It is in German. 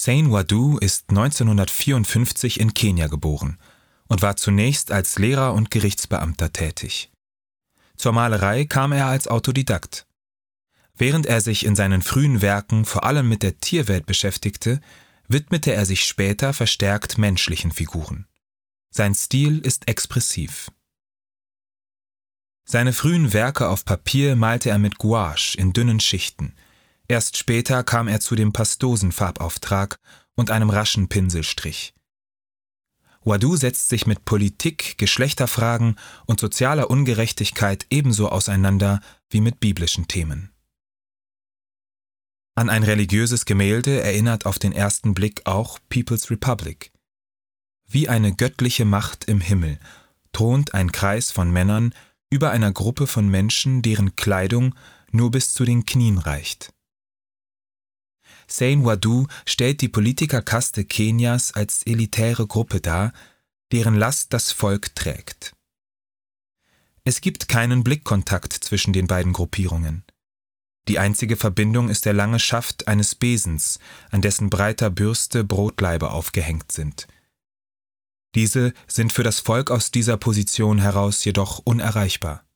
Sain Wadu ist 1954 in Kenia geboren und war zunächst als Lehrer und Gerichtsbeamter tätig. Zur Malerei kam er als Autodidakt. Während er sich in seinen frühen Werken vor allem mit der Tierwelt beschäftigte, widmete er sich später verstärkt menschlichen Figuren. Sein Stil ist expressiv. Seine frühen Werke auf Papier malte er mit Gouache in dünnen Schichten. Erst später kam er zu dem Pastosenfarbauftrag und einem raschen Pinselstrich. Wadu setzt sich mit Politik, Geschlechterfragen und sozialer Ungerechtigkeit ebenso auseinander wie mit biblischen Themen. An ein religiöses Gemälde erinnert auf den ersten Blick auch People's Republic. Wie eine göttliche Macht im Himmel thront ein Kreis von Männern über einer Gruppe von Menschen, deren Kleidung nur bis zu den Knien reicht. Sain Wadu stellt die Politikerkaste Kenias als elitäre Gruppe dar, deren Last das Volk trägt. Es gibt keinen Blickkontakt zwischen den beiden Gruppierungen. Die einzige Verbindung ist der lange Schaft eines Besens, an dessen breiter Bürste Brotlaibe aufgehängt sind. Diese sind für das Volk aus dieser Position heraus jedoch unerreichbar.